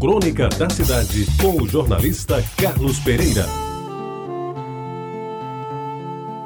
Crônica da Cidade, com o jornalista Carlos Pereira.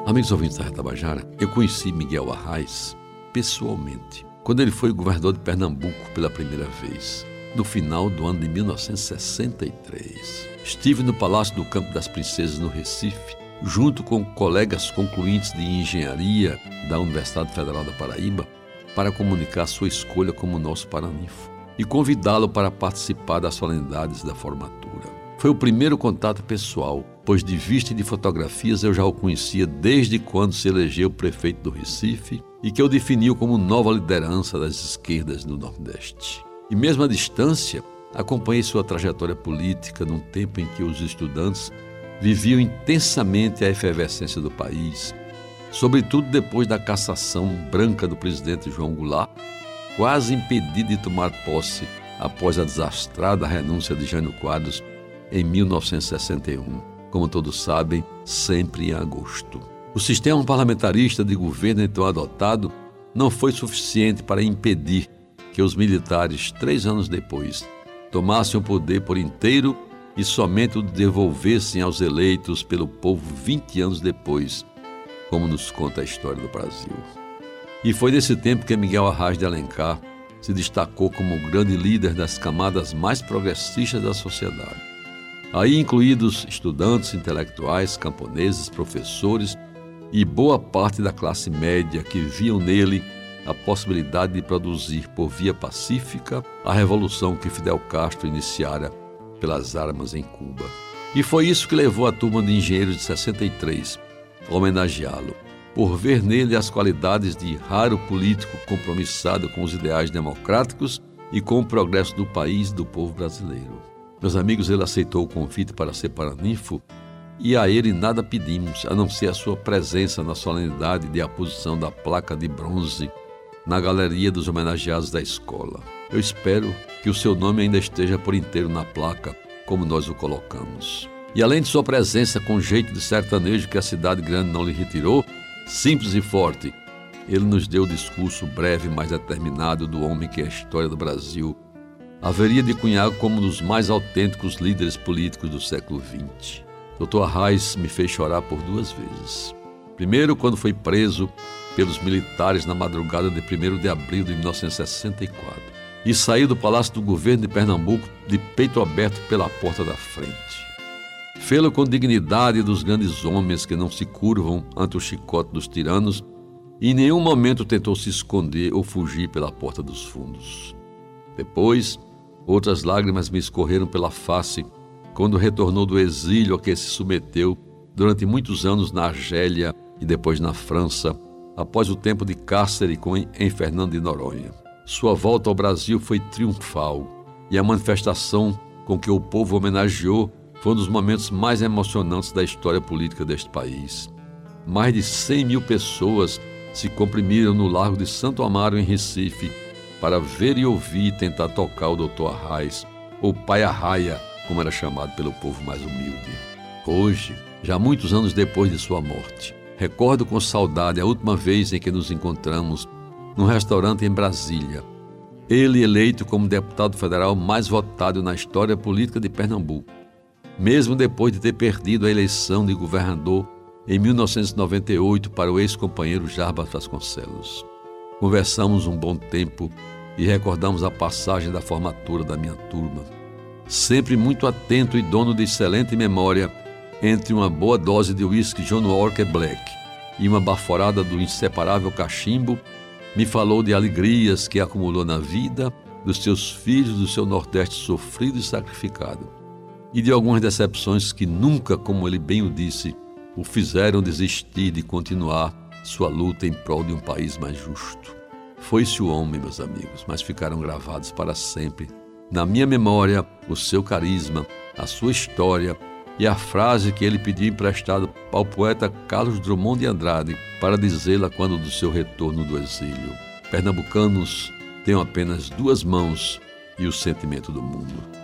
Amigos ouvintes da Retabajara, eu conheci Miguel Arraes pessoalmente, quando ele foi governador de Pernambuco pela primeira vez, no final do ano de 1963. Estive no Palácio do Campo das Princesas, no Recife, junto com colegas concluintes de engenharia da Universidade Federal da Paraíba, para comunicar sua escolha como nosso paraninfo e convidá-lo para participar das solenidades da formatura. Foi o primeiro contato pessoal, pois de vista e de fotografias eu já o conhecia desde quando se elegeu prefeito do Recife e que eu definiu como nova liderança das esquerdas no Nordeste. E mesmo à distância, acompanhei sua trajetória política num tempo em que os estudantes viviam intensamente a efervescência do país, sobretudo depois da cassação branca do presidente João Goulart, quase impedido de tomar posse após a desastrada renúncia de Jânio Quadros em 1961, como todos sabem, sempre em agosto. O sistema parlamentarista de governo então adotado não foi suficiente para impedir que os militares, três anos depois, tomassem o poder por inteiro e somente o devolvessem aos eleitos pelo povo 20 anos depois, como nos conta a história do Brasil. E foi nesse tempo que Miguel Arraes de Alencar se destacou como grande líder das camadas mais progressistas da sociedade. Aí incluídos estudantes, intelectuais, camponeses, professores e boa parte da classe média que viam nele a possibilidade de produzir por via pacífica a revolução que Fidel Castro iniciara pelas armas em Cuba. E foi isso que levou a turma de engenheiros de 63 a homenageá-lo, por ver nele as qualidades de raro político compromissado com os ideais democráticos e com o progresso do país e do povo brasileiro. Meus amigos, ele aceitou o convite para ser paraninfo e a ele nada pedimos, a não ser a sua presença na solenidade de aposição da placa de bronze na galeria dos homenageados da escola. Eu espero que o seu nome ainda esteja por inteiro na placa, como nós o colocamos. E além de sua presença com jeito de sertanejo que a cidade grande não lhe retirou, simples e forte, ele nos deu o discurso breve, mas determinado do homem que é a história do Brasil haveria de cunhar como um dos mais autênticos líderes políticos do século XX. Dr. Arraes me fez chorar por duas vezes. Primeiro, quando foi preso pelos militares na madrugada de 1 de abril de 1964 e saiu do Palácio do Governo de Pernambuco de peito aberto pela porta da frente. Fê-lo com dignidade dos grandes homens que não se curvam ante o chicote dos tiranos e em nenhum momento tentou se esconder ou fugir pela porta dos fundos. Depois, outras lágrimas me escorreram pela face quando retornou do exílio a que se submeteu durante muitos anos na Argélia e depois na França, após o tempo de cárcere com, em Fernando de Noronha. Sua volta ao Brasil foi triunfal e a manifestação com que o povo homenageou foi um dos momentos mais emocionantes da história política deste país. Mais de 100 mil pessoas se comprimiram no Largo de Santo Amaro, em Recife, para ver e ouvir e tentar tocar o Dr. Arraes, ou Pai Arraia, como era chamado pelo povo mais humilde. Hoje, já muitos anos depois de sua morte, Recordo com saudade a última vez em que nos encontramos num restaurante em Brasília. Ele eleito como deputado federal mais votado na história política de Pernambuco, mesmo depois de ter perdido a eleição de governador em 1998 para o ex-companheiro Jarbas Vasconcelos. Conversamos um bom tempo e recordamos a passagem da formatura da minha turma. Sempre muito atento e dono de excelente memória, entre uma boa dose de whisky John Walker Black e uma baforada do inseparável cachimbo, me falou de alegrias que acumulou na vida, dos seus filhos do seu Nordeste sofrido e sacrificado, e de algumas decepções que nunca, como ele bem o disse, o fizeram desistir de continuar sua luta em prol de um país mais justo. Foi-se o homem, meus amigos, mas ficaram gravados para sempre na minha memória o seu carisma, a sua história e a frase que ele pediu emprestado ao poeta Carlos Drummond de Andrade para dizê-la quando do seu retorno do exílio. Pernambucanos têm apenas duas mãos e o sentimento do mundo.